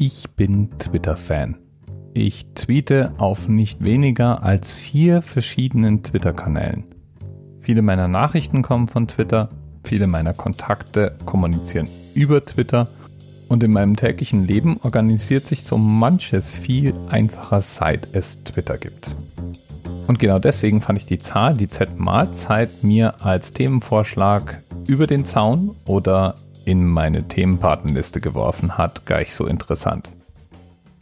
Ich bin Twitter-Fan. Ich tweete auf nicht weniger als vier verschiedenen Twitter-Kanälen. Viele meiner Nachrichten kommen von Twitter, viele meiner Kontakte kommunizieren über Twitter und in meinem täglichen Leben organisiert sich so manches viel einfacher, seit es Twitter gibt. Und genau deswegen fand ich die Zahl, die Z-Mahlzeit, mir als Themenvorschlag über den Zaun oder in meine Themenpatenliste geworfen hat, gleich so interessant.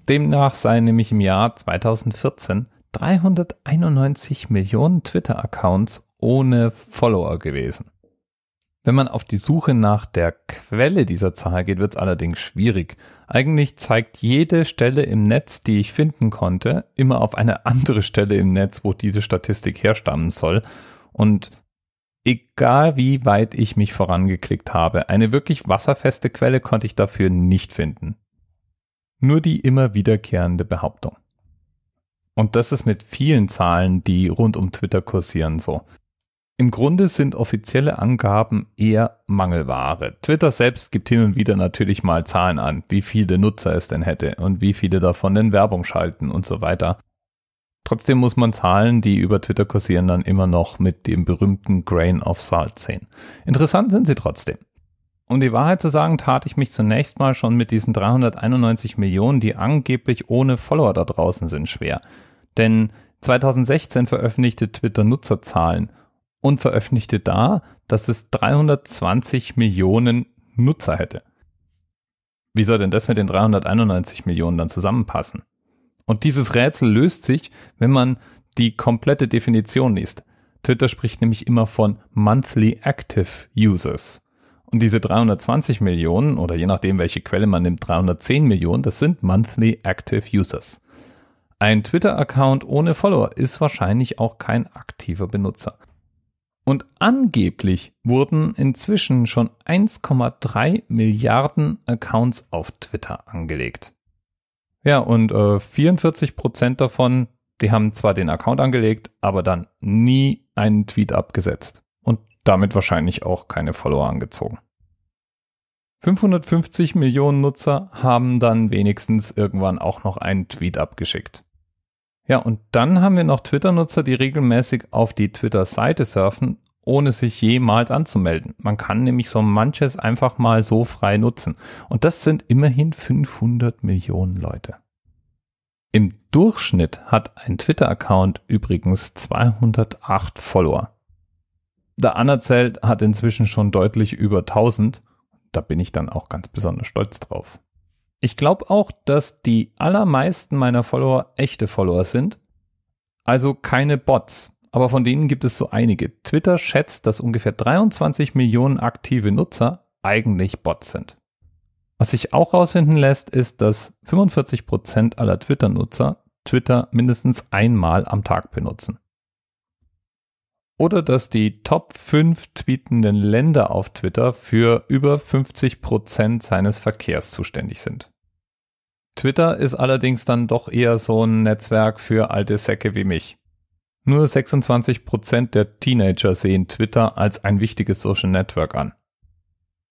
Demnach seien nämlich im Jahr 2014 391 Millionen Twitter-Accounts ohne Follower gewesen. Wenn man auf die Suche nach der Quelle dieser Zahl geht, wird es allerdings schwierig. Eigentlich zeigt jede Stelle im Netz, die ich finden konnte, immer auf eine andere Stelle im Netz, wo diese Statistik herstammen soll. Und egal wie weit ich mich vorangeklickt habe, eine wirklich wasserfeste Quelle konnte ich dafür nicht finden. Nur die immer wiederkehrende Behauptung. Und das ist mit vielen Zahlen, die rund um Twitter kursieren, so. Im Grunde sind offizielle Angaben eher Mangelware. Twitter selbst gibt hin und wieder natürlich mal Zahlen an, wie viele Nutzer es denn hätte und wie viele davon denn Werbung schalten und so weiter. Trotzdem muss man Zahlen, die über Twitter kursieren, dann immer noch mit dem berühmten Grain of Salt sehen. Interessant sind sie trotzdem. Um die Wahrheit zu sagen, tat ich mich zunächst mal schon mit diesen 391 Millionen, die angeblich ohne Follower da draußen sind, schwer. Denn 2016 veröffentlichte Twitter Nutzerzahlen und veröffentlichte da, dass es 320 Millionen Nutzer hätte. Wie soll denn das mit den 391 Millionen dann zusammenpassen? Und dieses Rätsel löst sich, wenn man die komplette Definition liest. Twitter spricht nämlich immer von Monthly Active Users. Und diese 320 Millionen, oder je nachdem, welche Quelle man nimmt, 310 Millionen, das sind Monthly Active Users. Ein Twitter-Account ohne Follower ist wahrscheinlich auch kein aktiver Benutzer. Und angeblich wurden inzwischen schon 1,3 Milliarden Accounts auf Twitter angelegt. Ja, und äh, 44 Prozent davon, die haben zwar den Account angelegt, aber dann nie einen Tweet abgesetzt und damit wahrscheinlich auch keine Follower angezogen. 550 Millionen Nutzer haben dann wenigstens irgendwann auch noch einen Tweet abgeschickt. Ja, und dann haben wir noch Twitter-Nutzer, die regelmäßig auf die Twitter-Seite surfen ohne sich jemals anzumelden. Man kann nämlich so manches einfach mal so frei nutzen. Und das sind immerhin 500 Millionen Leute. Im Durchschnitt hat ein Twitter-Account übrigens 208 Follower. Der Anerzählt hat inzwischen schon deutlich über 1000. Da bin ich dann auch ganz besonders stolz drauf. Ich glaube auch, dass die allermeisten meiner Follower echte Follower sind. Also keine Bots, aber von denen gibt es so einige. Twitter schätzt, dass ungefähr 23 Millionen aktive Nutzer eigentlich Bots sind. Was sich auch herausfinden lässt, ist, dass 45 Prozent aller Twitter-Nutzer Twitter mindestens einmal am Tag benutzen. Oder dass die Top 5 tweetenden Länder auf Twitter für über 50 Prozent seines Verkehrs zuständig sind. Twitter ist allerdings dann doch eher so ein Netzwerk für alte Säcke wie mich. Nur 26% der Teenager sehen Twitter als ein wichtiges Social Network an.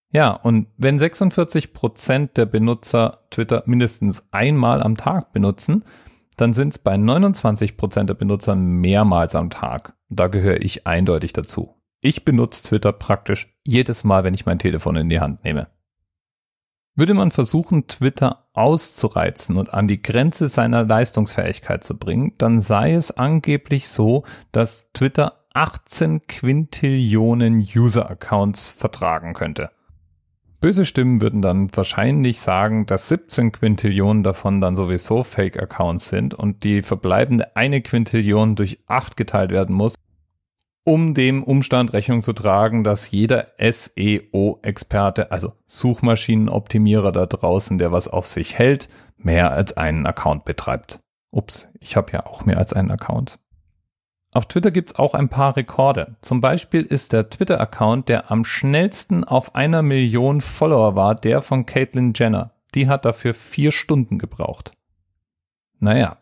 Ja, und wenn 46% der Benutzer Twitter mindestens einmal am Tag benutzen, dann sind es bei 29% der Benutzer mehrmals am Tag. Da gehöre ich eindeutig dazu. Ich benutze Twitter praktisch jedes Mal, wenn ich mein Telefon in die Hand nehme. Würde man versuchen, Twitter auszureizen und an die Grenze seiner Leistungsfähigkeit zu bringen, dann sei es angeblich so, dass Twitter 18 Quintillionen User-Accounts vertragen könnte. Böse Stimmen würden dann wahrscheinlich sagen, dass 17 Quintillionen davon dann sowieso Fake-Accounts sind und die verbleibende eine Quintillion durch 8 geteilt werden muss, um dem Umstand Rechnung zu tragen, dass jeder SEO-Experte, also Suchmaschinenoptimierer da draußen, der was auf sich hält, mehr als einen Account betreibt. Ups, ich habe ja auch mehr als einen Account. Auf Twitter gibt's auch ein paar Rekorde. Zum Beispiel ist der Twitter-Account, der am schnellsten auf einer Million Follower war, der von Caitlyn Jenner. Die hat dafür vier Stunden gebraucht. Naja,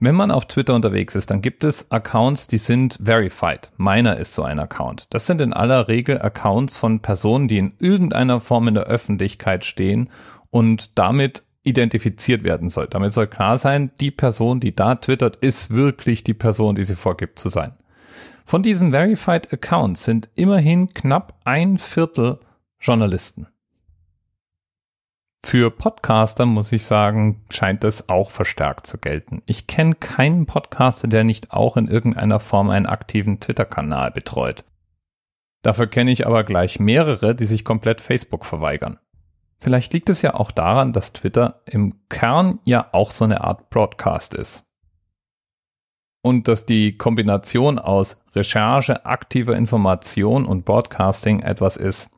wenn man auf Twitter unterwegs ist, dann gibt es Accounts, die sind verified. Meiner ist so ein Account. Das sind in aller Regel Accounts von Personen, die in irgendeiner Form in der Öffentlichkeit stehen und damit identifiziert werden soll. Damit soll klar sein, die Person, die da twittert, ist wirklich die Person, die sie vorgibt zu sein. Von diesen Verified Accounts sind immerhin knapp ein Viertel Journalisten. Für Podcaster muss ich sagen, scheint das auch verstärkt zu gelten. Ich kenne keinen Podcaster, der nicht auch in irgendeiner Form einen aktiven Twitter-Kanal betreut. Dafür kenne ich aber gleich mehrere, die sich komplett Facebook verweigern. Vielleicht liegt es ja auch daran, dass Twitter im Kern ja auch so eine Art Broadcast ist. Und dass die Kombination aus Recherche, aktiver Information und Broadcasting etwas ist,